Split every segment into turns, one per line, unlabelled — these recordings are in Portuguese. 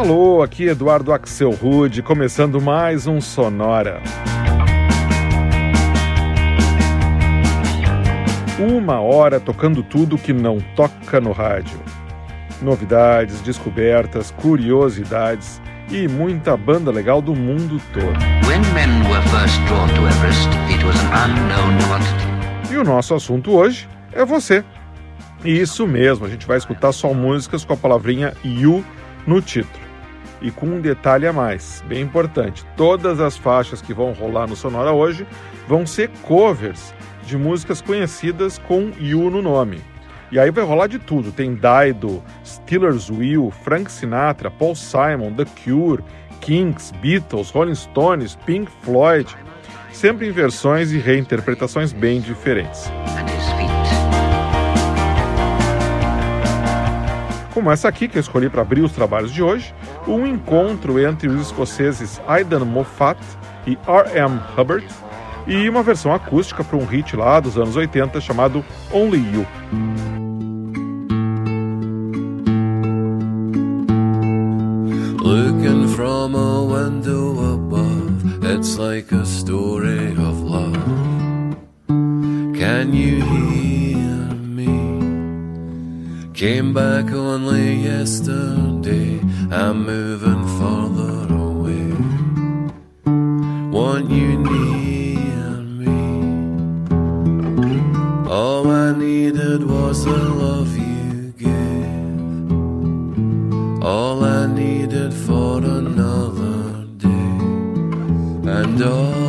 Alô, aqui Eduardo Axel Rude, começando mais um Sonora. Uma hora tocando tudo que não toca no rádio. Novidades, descobertas, curiosidades e muita banda legal do mundo todo. E o nosso assunto hoje é você. Isso mesmo, a gente vai escutar só músicas com a palavrinha You no título. E com um detalhe a mais, bem importante: todas as faixas que vão rolar no Sonora hoje vão ser covers de músicas conhecidas com You no nome. E aí vai rolar de tudo: tem Dido, Steelers Will, Frank Sinatra, Paul Simon, The Cure, Kinks, Beatles, Rolling Stones, Pink Floyd, sempre em versões e reinterpretações bem diferentes. Como essa aqui que eu escolhi para abrir os trabalhos de hoje, um encontro entre os escoceses Aidan Moffat e R.M. Hubbard e uma versão acústica para um hit lá dos anos 80 chamado Only You. Looking from a window above, it's like a story of love. Can you hear? Came back only yesterday. I'm moving farther away. Want you near me. All I needed was the love you gave. All I needed for another day. And all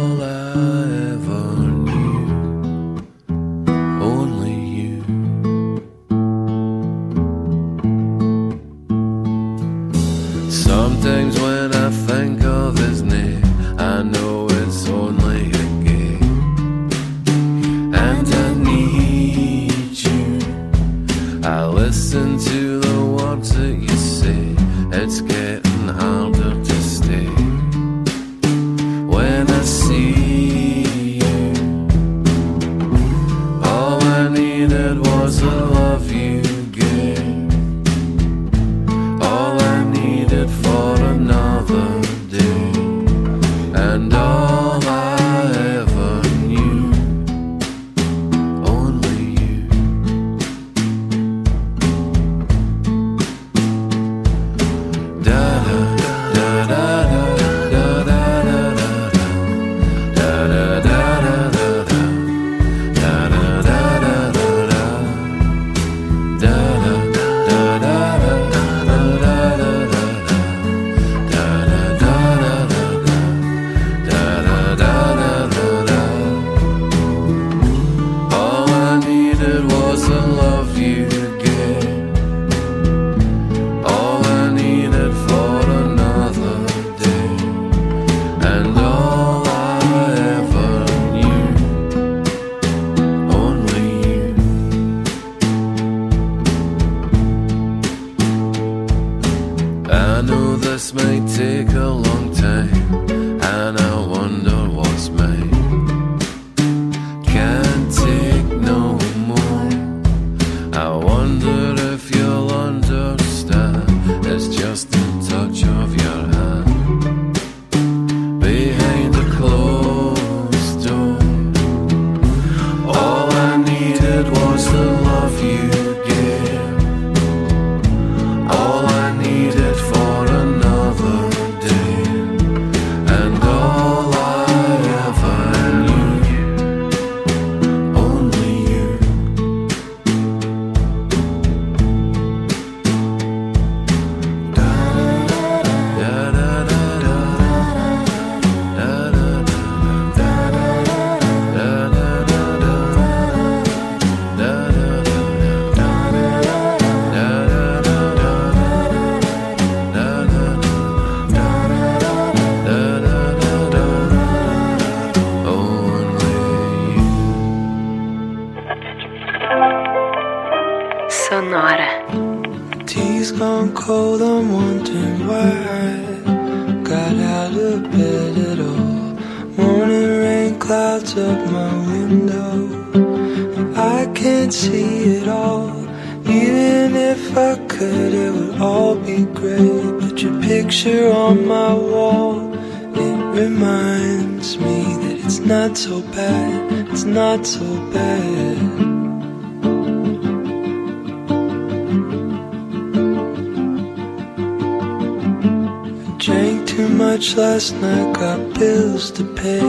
last night, got bills to pay.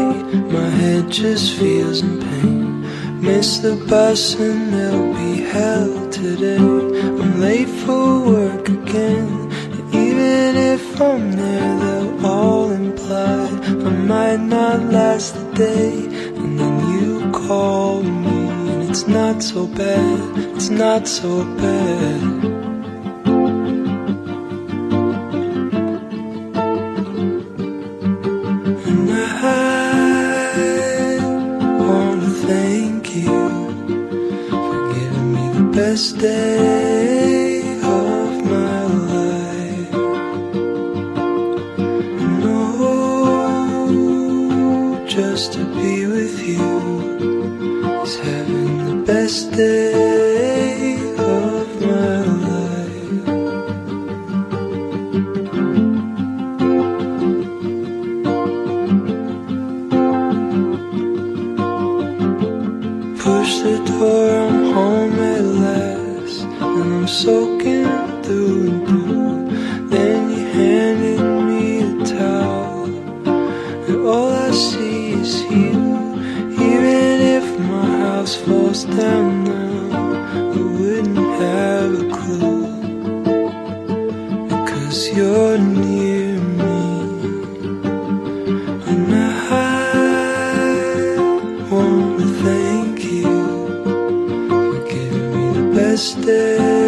My head just feels in pain. Miss the bus and there'll be hell today. I'm late for work again. And even if I'm there, they'll all imply I might not last the day. And then you call me, and it's not so bad, it's not so bad. stay.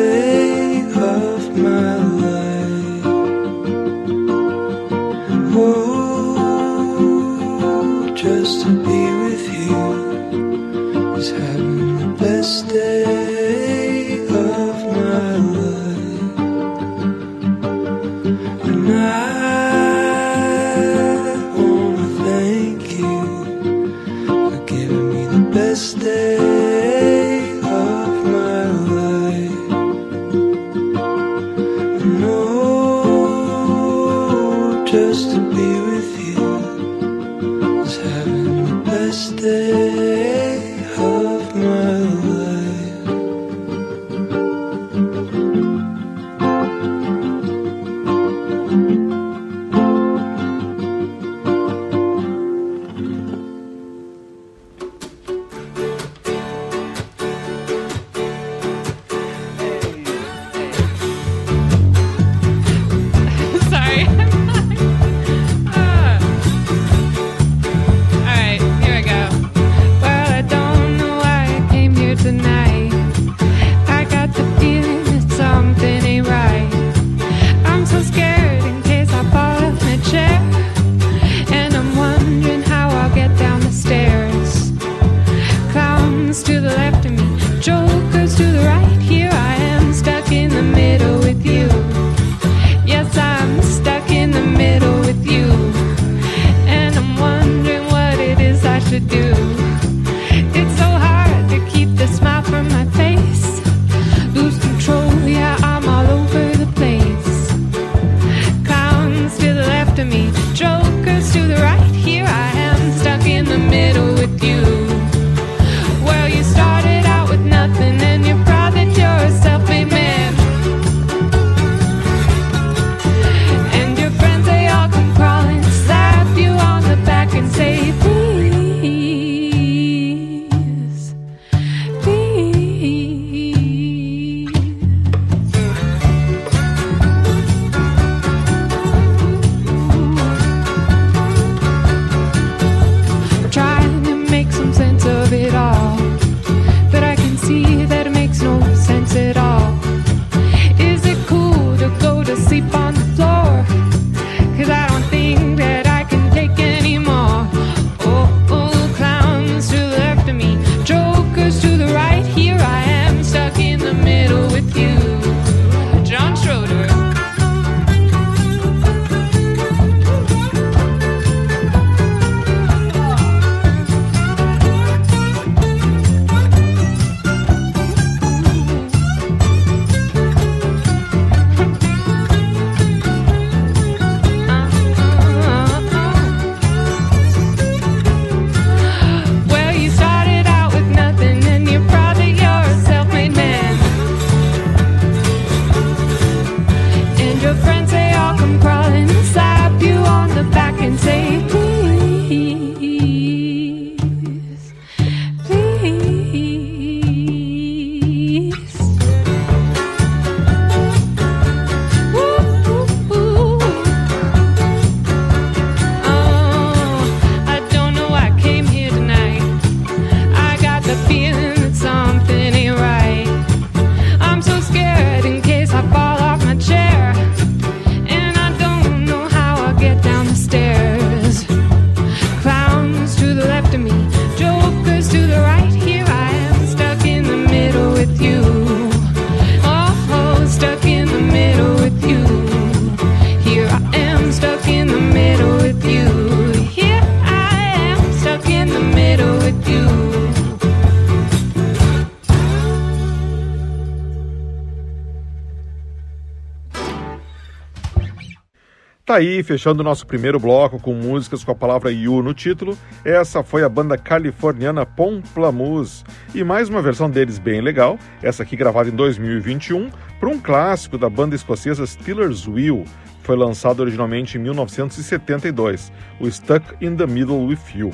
Tá aí, fechando o nosso primeiro bloco com músicas com a palavra You no título. Essa foi a banda californiana Pomplamoose e mais uma versão deles bem legal, essa aqui gravada em 2021, para um clássico da banda escocesa Steelers Wheel, foi lançado originalmente em 1972, o Stuck in the Middle with You.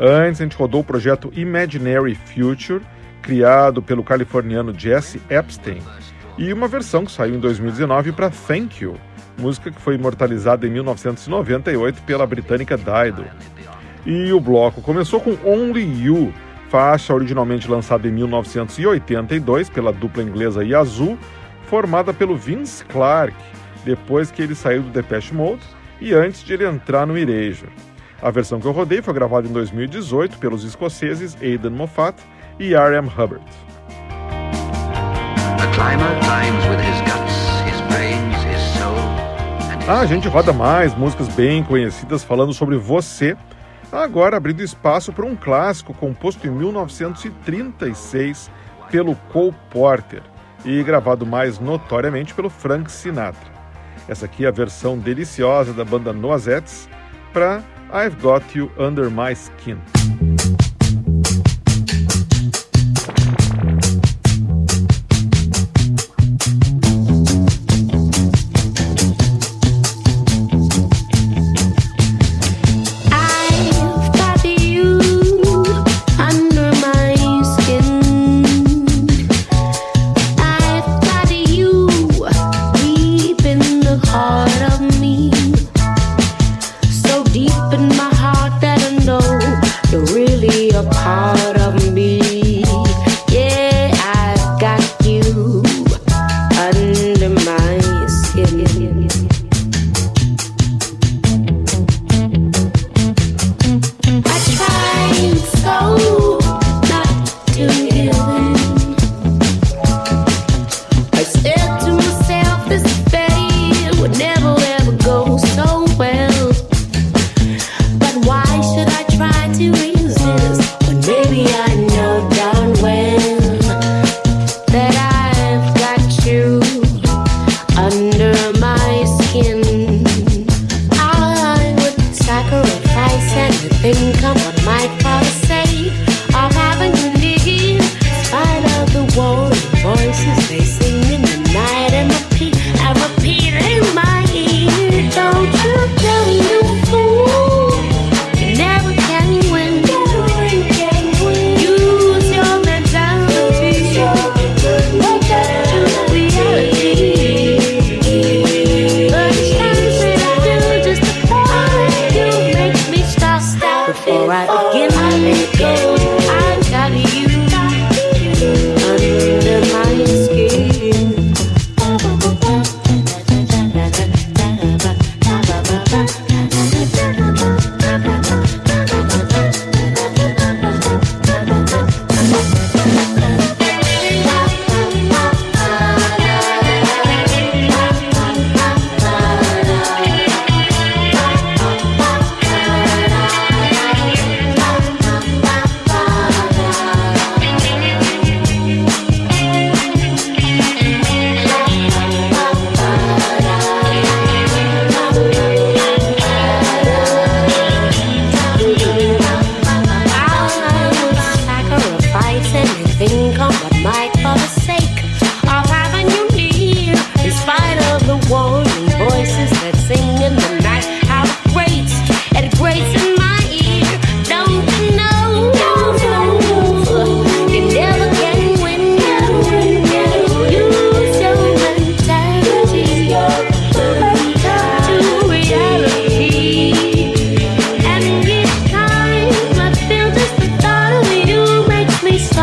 Antes, a gente rodou o projeto Imaginary Future, criado pelo californiano Jesse Epstein, e uma versão que saiu em 2019 para Thank You, música que foi imortalizada em 1998 pela britânica Dido. E o bloco começou com Only You, faixa originalmente lançada em 1982 pela dupla inglesa Yazoo, formada pelo Vince Clarke, depois que ele saiu do Depeche Mode e antes de ele entrar no Erasure. A versão que eu rodei foi gravada em 2018 pelos escoceses Aidan Moffat e R.M. Hubbard. Ah, a gente roda mais músicas bem conhecidas falando sobre você, agora abrindo espaço para um clássico composto em 1936 pelo Cole Porter e gravado mais notoriamente pelo Frank Sinatra. Essa aqui é a versão deliciosa da banda Noisettes para I've Got You Under My Skin.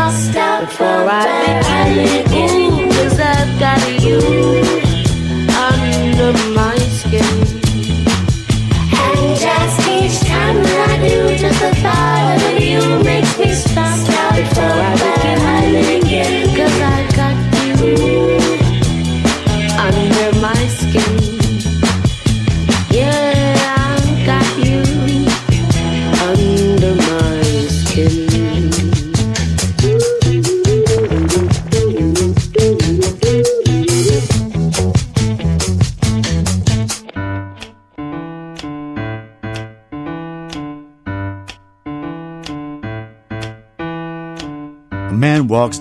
Before I begin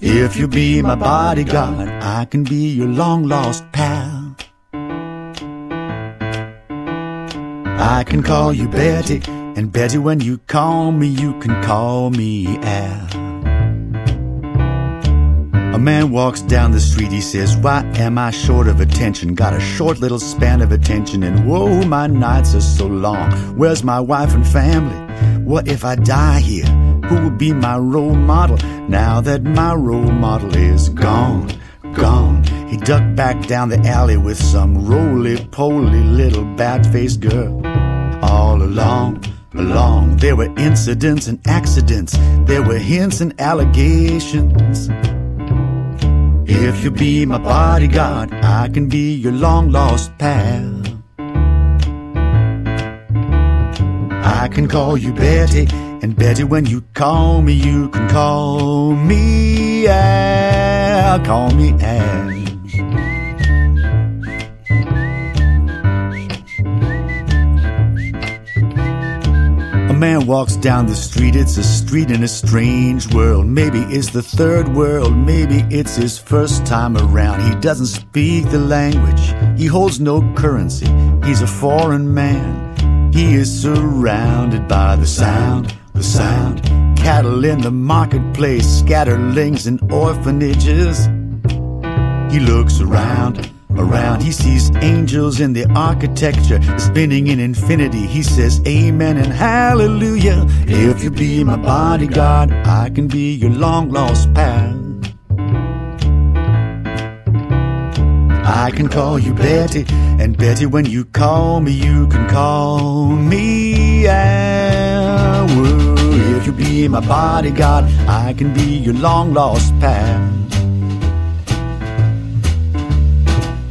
If you be my bodyguard, I can be your long lost pal. I can call you Betty, and Betty, when you call me, you can call me Al. A man walks down the street, he says, Why am I short of attention? Got a short little span of attention, and whoa, my nights are so long. Where's my wife and family? What if I die here? Who will be my role model now that my role model is gone? Gone. He ducked back down the alley with some roly poly little bat faced girl. All along, along, there were incidents and accidents, there were hints and allegations. If you be my bodyguard, I can be your long lost pal. I can call you Betty, and Betty, when you call me, you can call me Al. Call me Al. A man walks down the street, it's a street in a strange world. Maybe it's the third world, maybe it's his first time around. He doesn't speak the language, he holds no currency, he's a foreign man. He is surrounded by the sound, the sound. Cattle in the marketplace, scatterlings in orphanages. He looks around, around. He sees angels in the architecture spinning in infinity. He says, Amen and Hallelujah. If you be my bodyguard, I can be your long lost pal. I can call you Betty, and Betty, when you call me, you can call me Al be my bodyguard. I can be your long lost pal.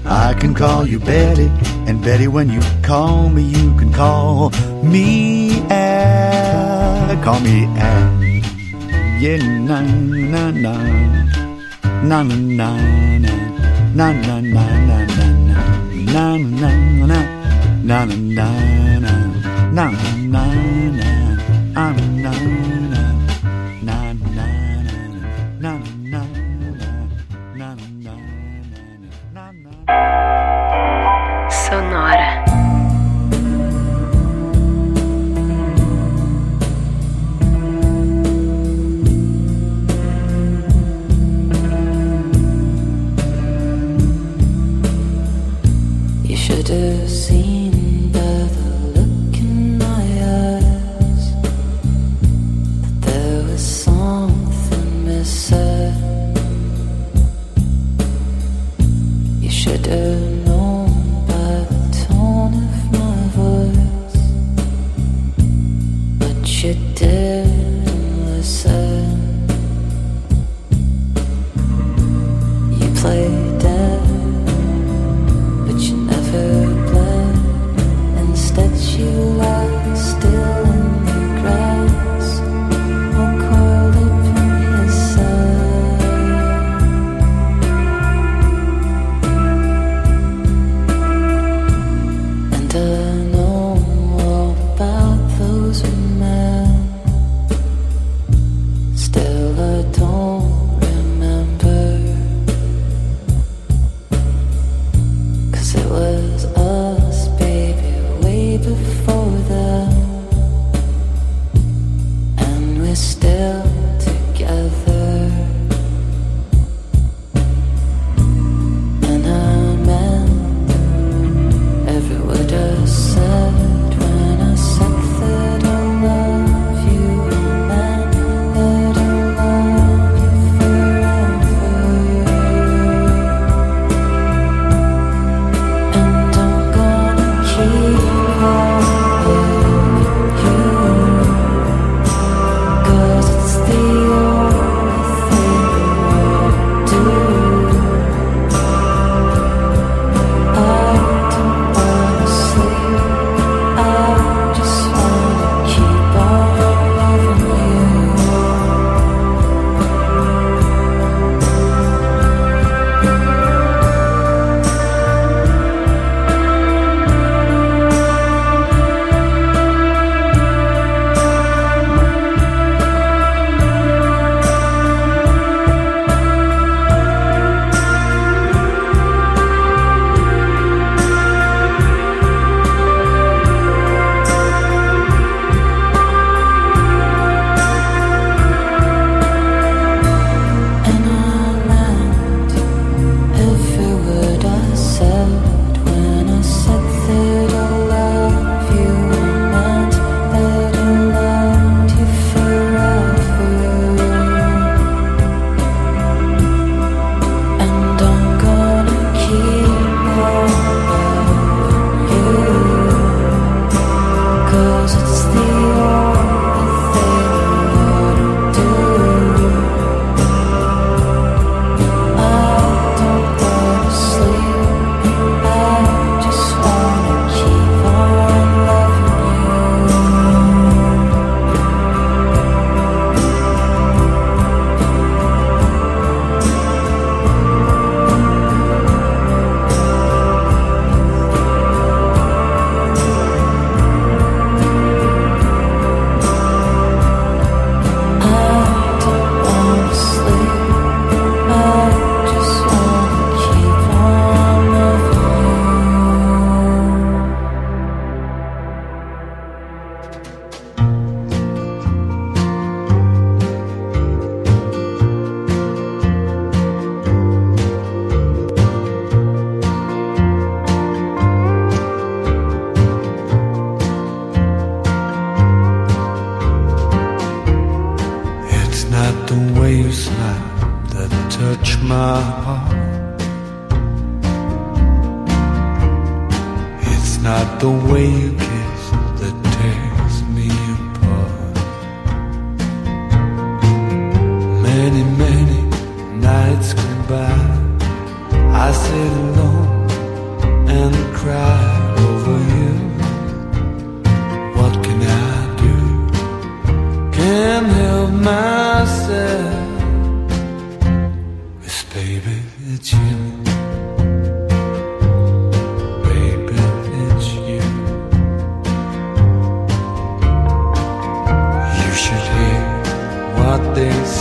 I can call you Betty, and Betty, when you call me, you can call me Al. Call me Al. Yeah, na na na, na na na na, na na na na na, na na na na, na na na na, na na na
na, na ah, na.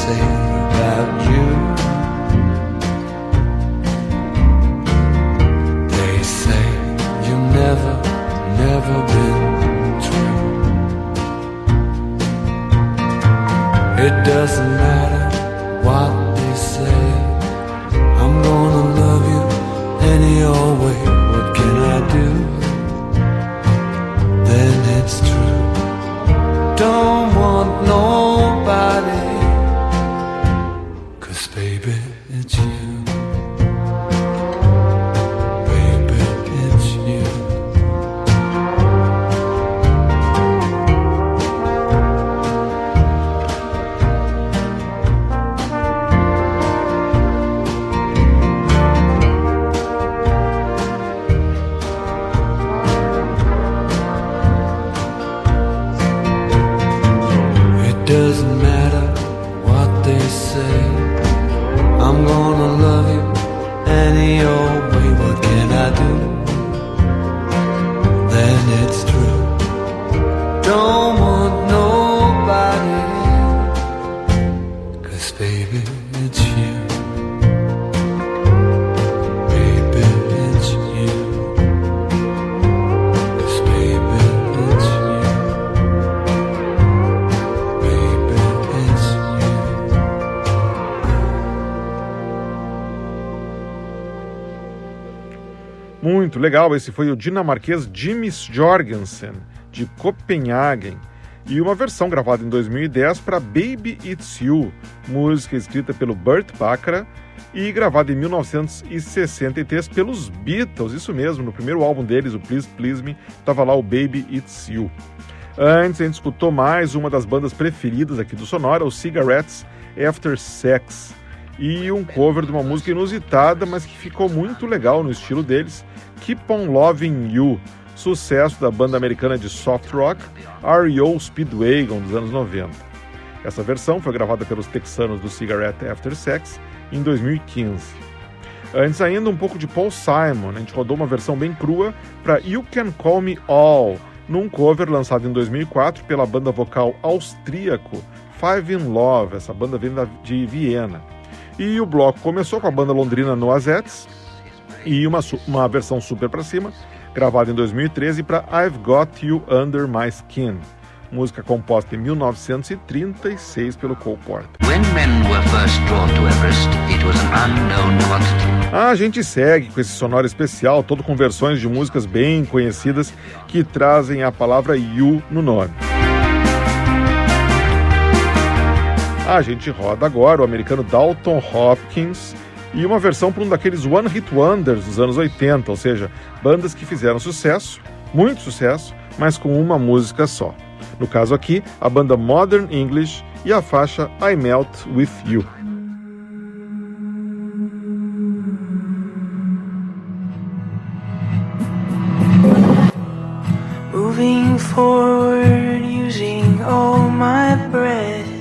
Say
legal, esse foi o dinamarquês Jimmys Jorgensen, de Copenhagen, e uma versão gravada em 2010 para Baby It's You, música escrita pelo Burt Bacharach e gravada em 1963 pelos Beatles, isso mesmo, no primeiro álbum deles, o Please Please Me, estava lá o Baby It's You. Antes a gente escutou mais uma das bandas preferidas aqui do Sonora, os Cigarettes After Sex, e um cover de uma música inusitada, mas que ficou muito legal no estilo deles, Keep On Loving You, sucesso da banda americana de soft rock REO Speedwagon dos anos 90. Essa versão foi gravada pelos texanos do Cigarette After Sex em 2015. Antes ainda um pouco de Paul Simon, a gente rodou uma versão bem crua para You Can Call Me All, num cover lançado em 2004 pela banda vocal austríaco Five in Love, essa banda vem de Viena. E o bloco começou com a banda londrina Noisettes e uma, uma versão super pra cima, gravada em 2013 para I've Got You Under My Skin, música composta em 1936 pelo Cole Porter.
When men were first drawn to Everest, it was an unknown quantity.
A gente segue com esse sonoro especial, todo com versões de músicas bem conhecidas que trazem a palavra You no nome. A gente roda agora o americano Dalton Hopkins e uma versão para um daqueles One Hit Wonders dos anos 80, ou seja, bandas que fizeram sucesso, muito sucesso, mas com uma música só. No caso aqui, a banda Modern English e a faixa I Melt With You.
Moving forward using all my breath.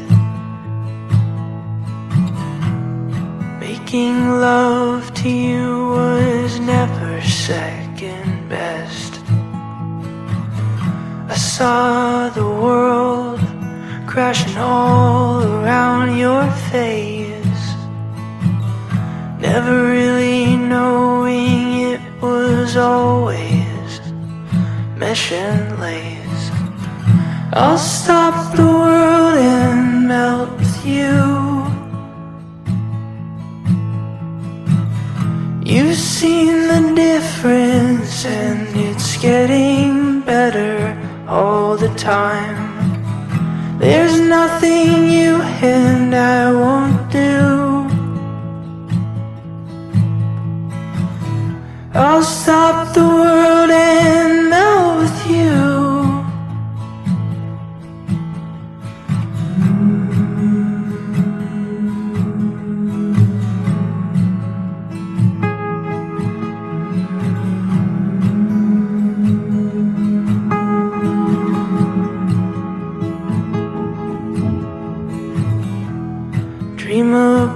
Making love to you was never second best. I saw the world crashing all around your face. Never really knowing it was always mesh and lace. I'll stop the world and melt with you. You've seen the difference, and it's getting better all the time. There's nothing you and I won't do. I'll stop the world and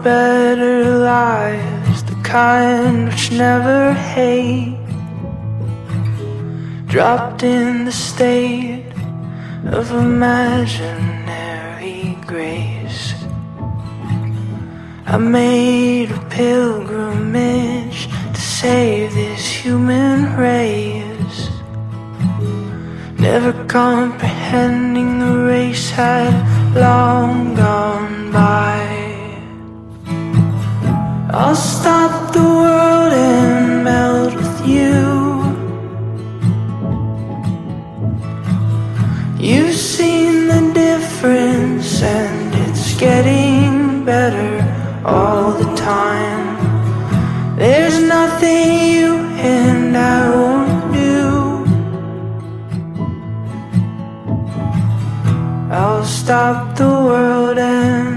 better lives, the kind which never hate. Dropped in the state of imaginary grace. I made a pilgrimage to save this human race. Never comprehending the race had long gone by. I'll stop the world and melt with you. You've seen the difference, and it's getting better all the time. There's nothing you and I won't do. I'll stop the world and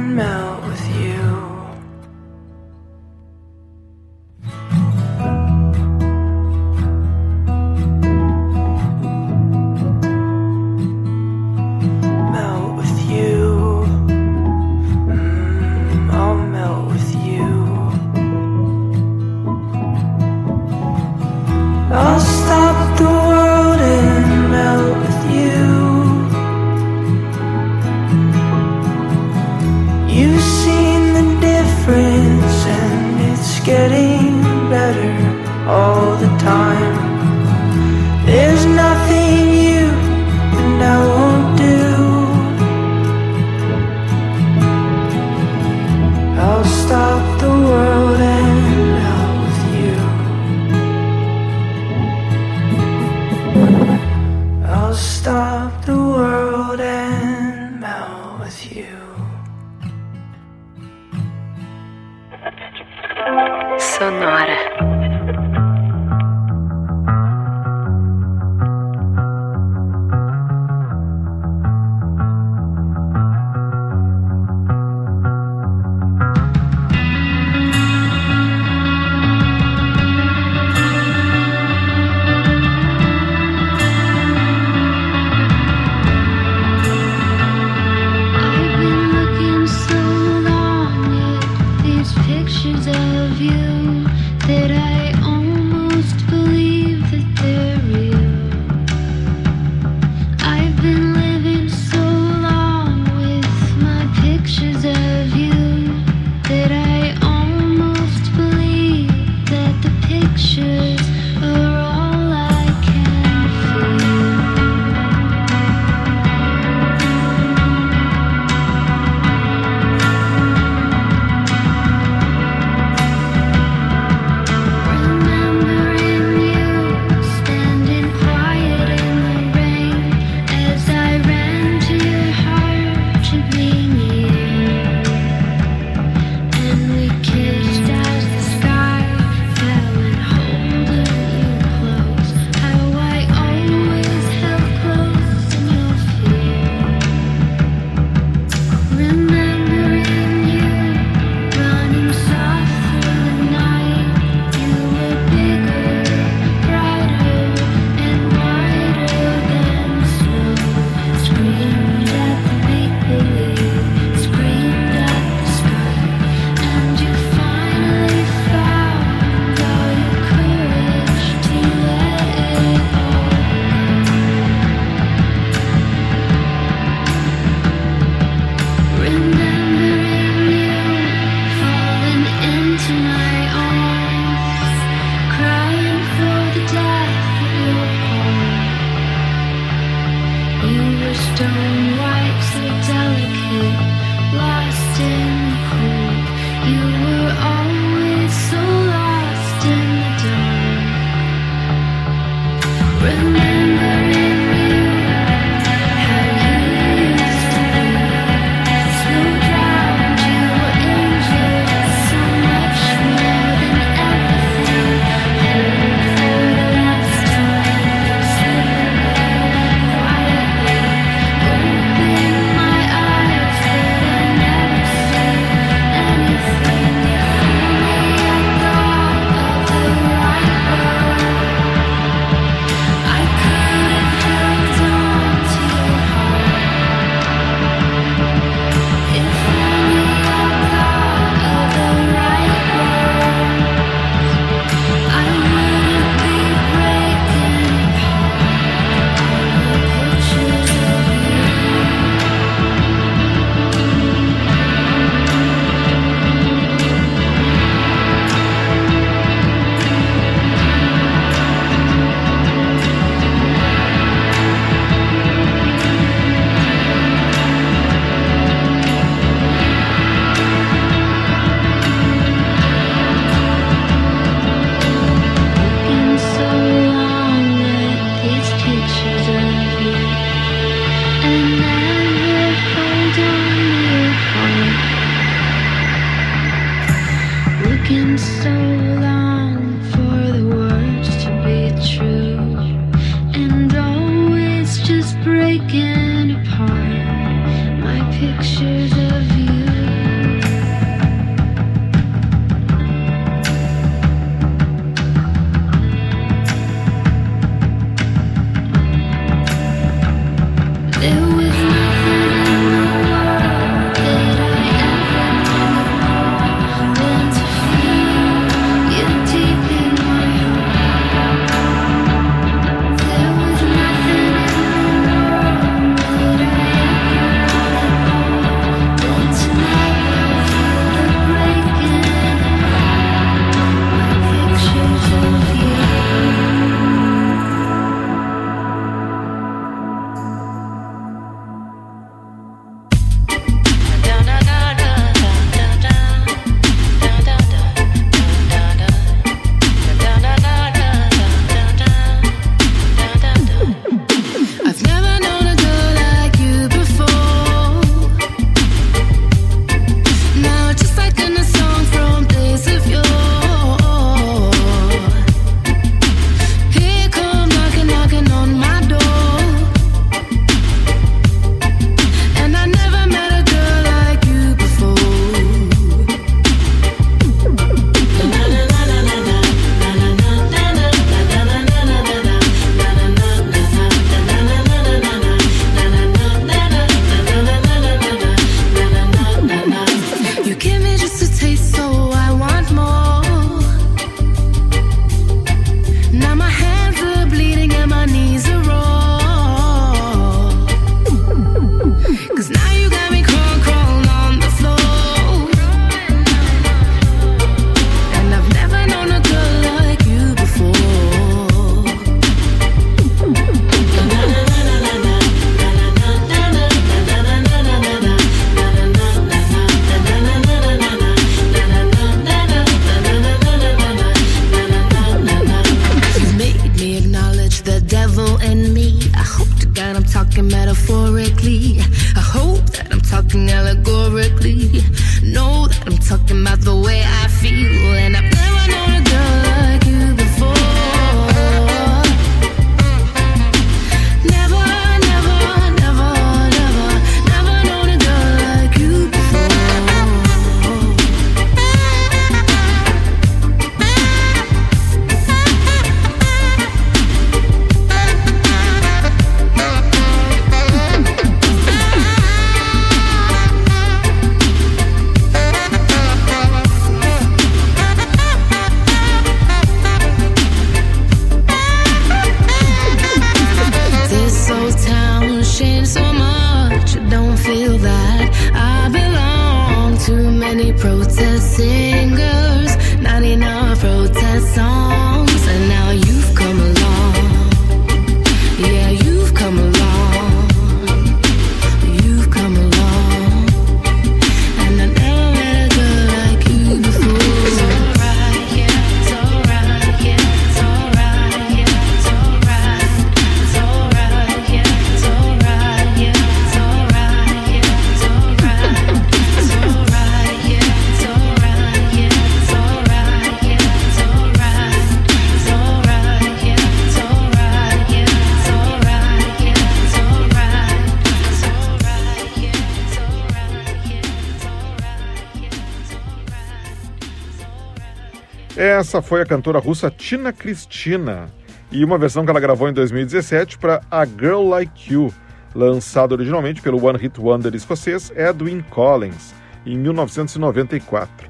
Essa foi a cantora russa Tina Cristina e uma versão que ela gravou em 2017 para A Girl Like You, lançado originalmente pelo One Hit Wonder escocês Edwyn Collins em 1994.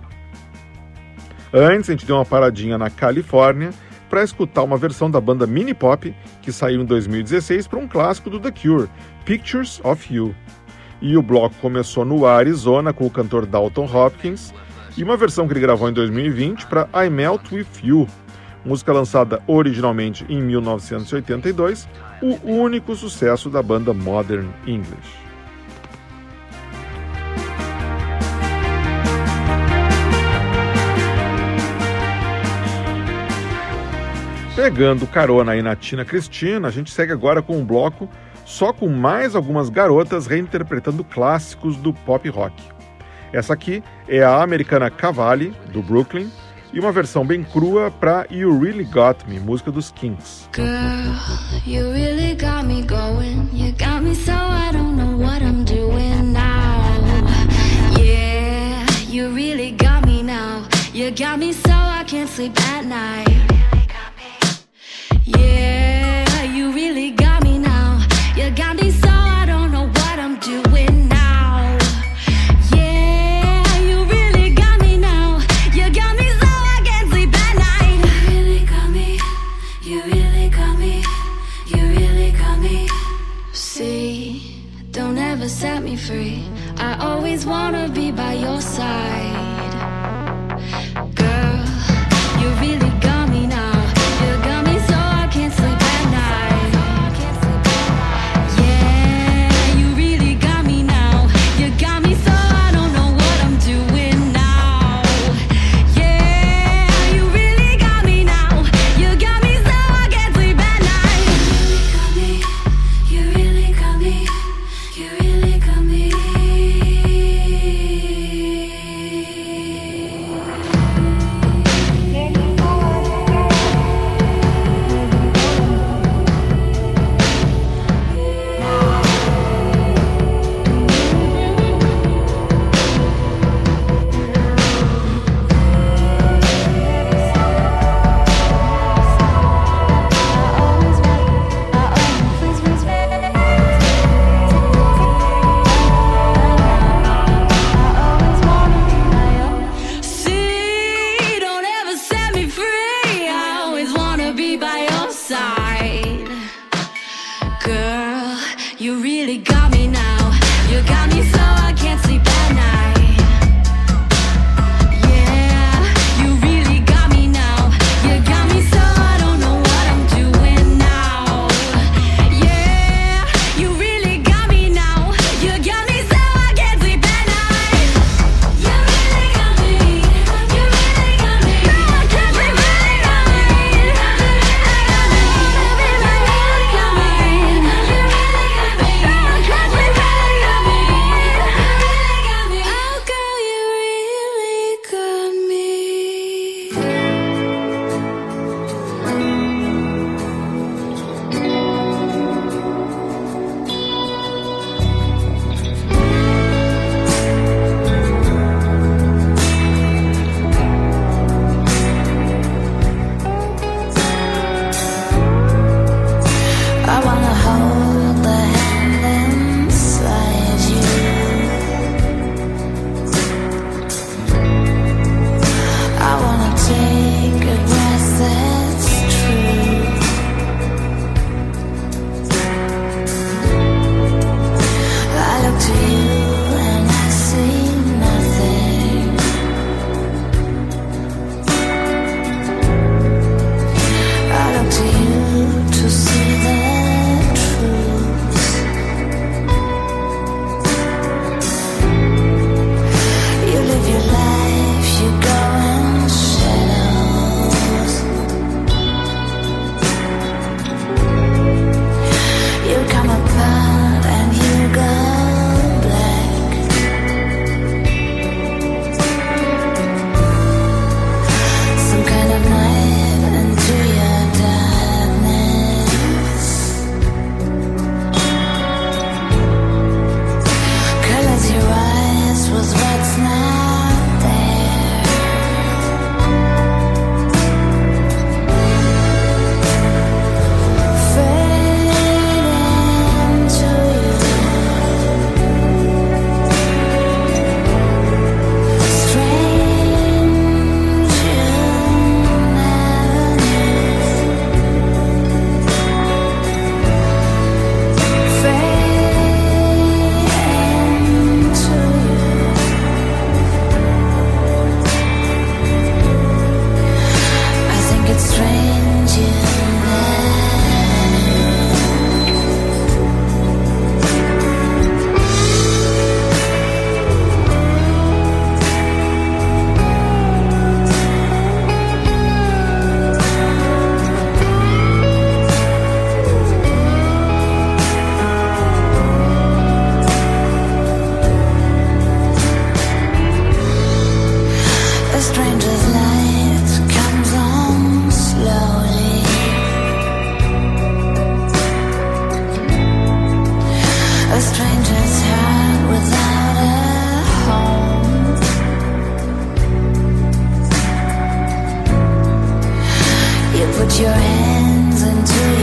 Antes, a gente deu uma paradinha na Califórnia para escutar uma versão da banda Mini Pop que saiu em 2016 para um clássico do The Cure, Pictures of You. E o bloco começou no Arizona com o cantor Dalton Hopkins e uma versão que ele gravou em 2020 para I Melt With You, música lançada originalmente em 1982, o único sucesso da banda Modern English. Pegando carona aí na Tina Cristina, a gente segue agora com um bloco só com mais algumas garotas reinterpretando clássicos do pop rock. Essa aqui é a americana Cavalli, do Brooklyn, e uma versão bem crua para You Really Got Me, música dos Kinks.
Girl, you really got me going. You got me so I don't know what I'm doing now. Yeah, you really got me now. You got me so I can't sleep at night. You put your
hands into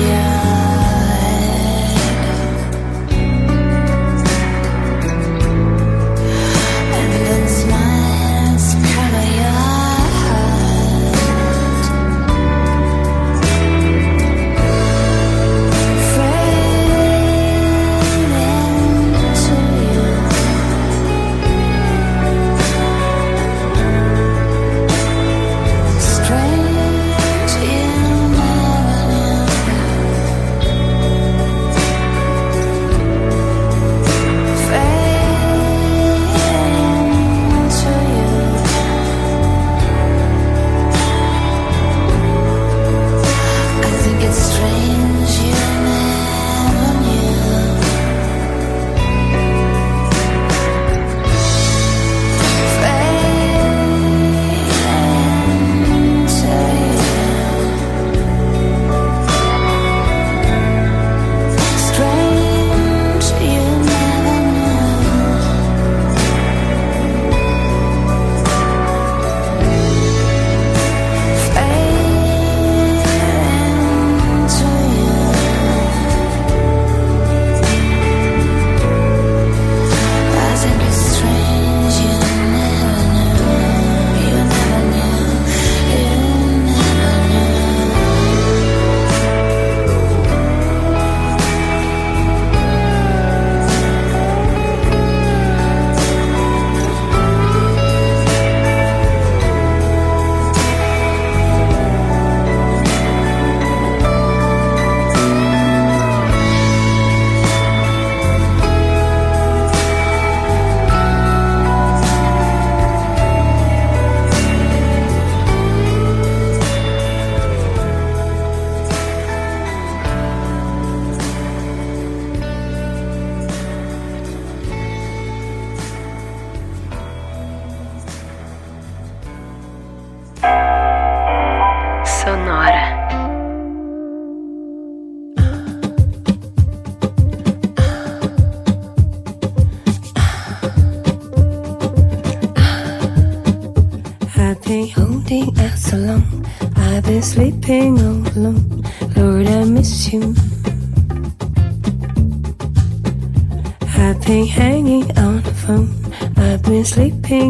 sleeping.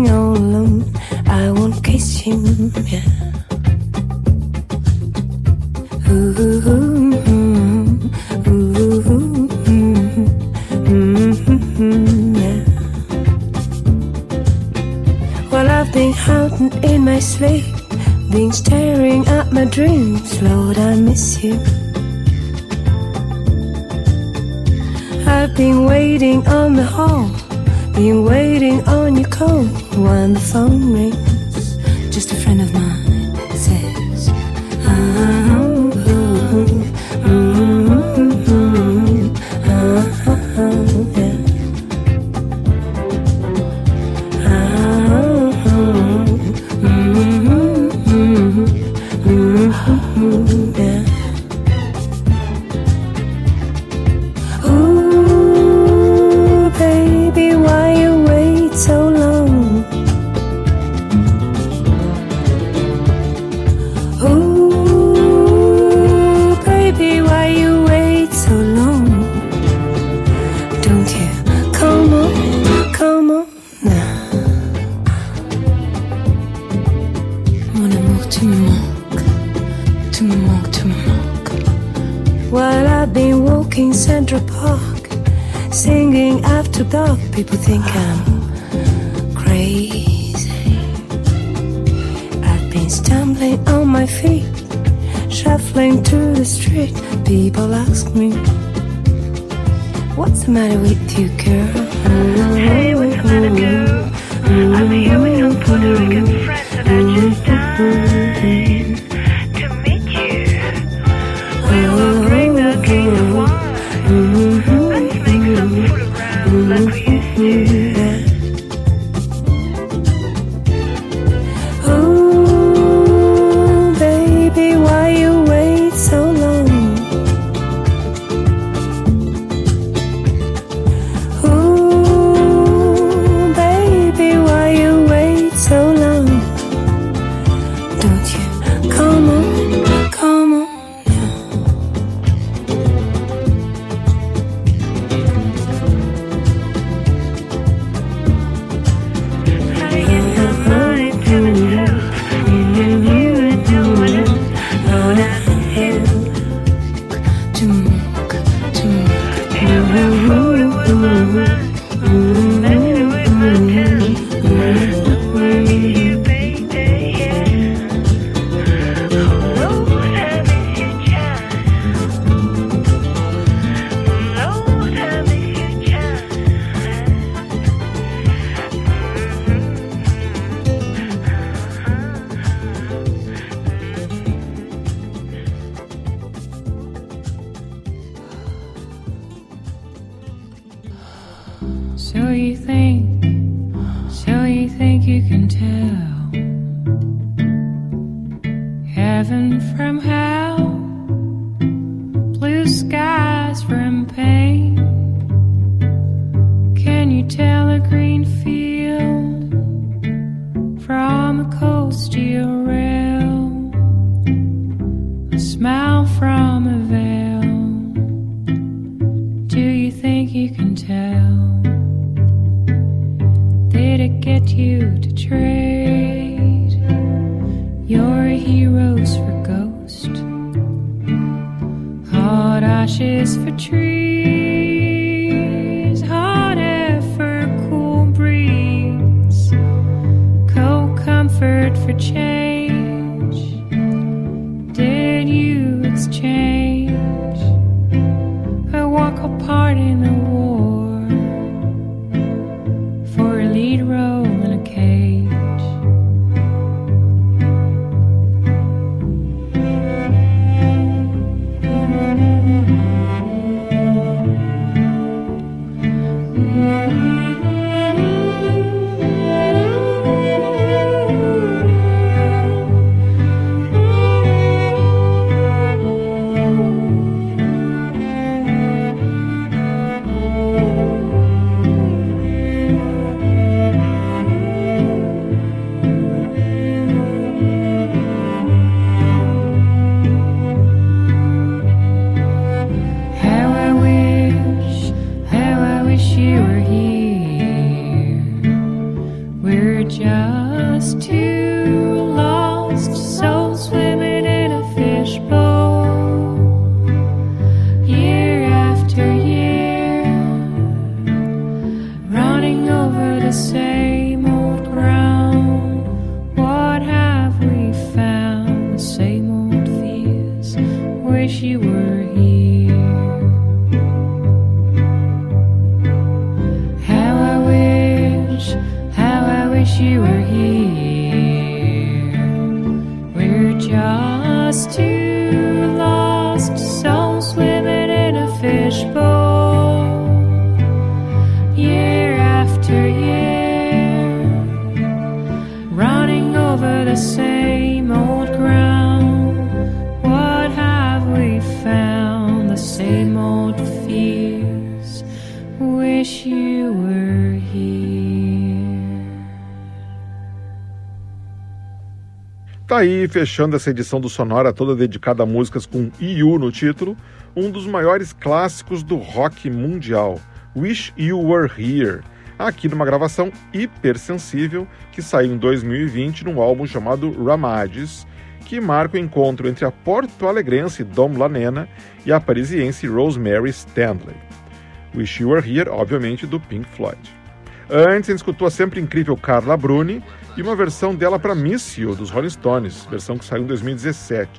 Tá aí, fechando essa edição do Sonora toda dedicada a músicas com EU no título, um dos maiores clássicos do rock mundial, Wish You Were Here, aqui numa gravação hipersensível que saiu em 2020 num álbum chamado Ramades, que marca o encontro entre a porto-alegrense Dom Lanena e a parisiense Rosemary Stanley. Wish You Were Here, obviamente, do Pink Floyd. Antes, a gente escutou a sempre incrível Carla Bruni e uma versão dela para Miss You, dos Rolling Stones, versão que saiu em 2017.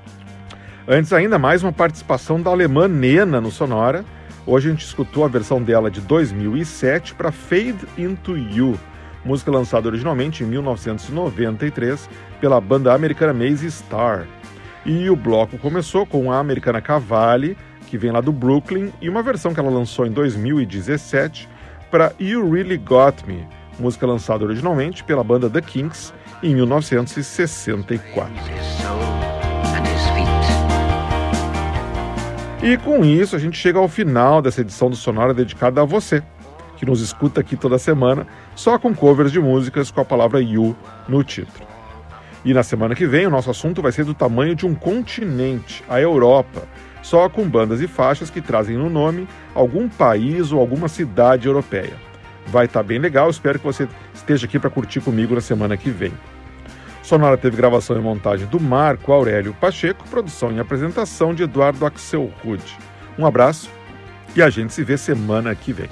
Antes, ainda mais uma participação da alemã Nena no Sonora. Hoje a gente escutou a versão dela de 2007 para Fade Into You, música lançada originalmente em 1993 pela banda americana Maze Star. E o bloco começou com a americana Cavalli, que vem lá do Brooklyn, e uma versão que ela lançou em 2017 para You Really Got Me, música lançada originalmente pela banda The Kinks em 1964.
His soul and his feet.
E com isso a gente chega ao final dessa edição do Sonora dedicada a você, que nos escuta aqui toda semana, só com covers de músicas com a palavra You no título. E na semana que vem o nosso assunto vai ser do tamanho de um continente, a Europa, só com bandas e faixas que trazem no nome algum país ou alguma cidade europeia. Vai estar bem legal, espero que você esteja aqui para curtir comigo na semana que vem. Sonora teve gravação e montagem do Marco Aurélio Pacheco, produção e apresentação de Eduardo Axel Rude. Um abraço e a gente se vê semana que vem.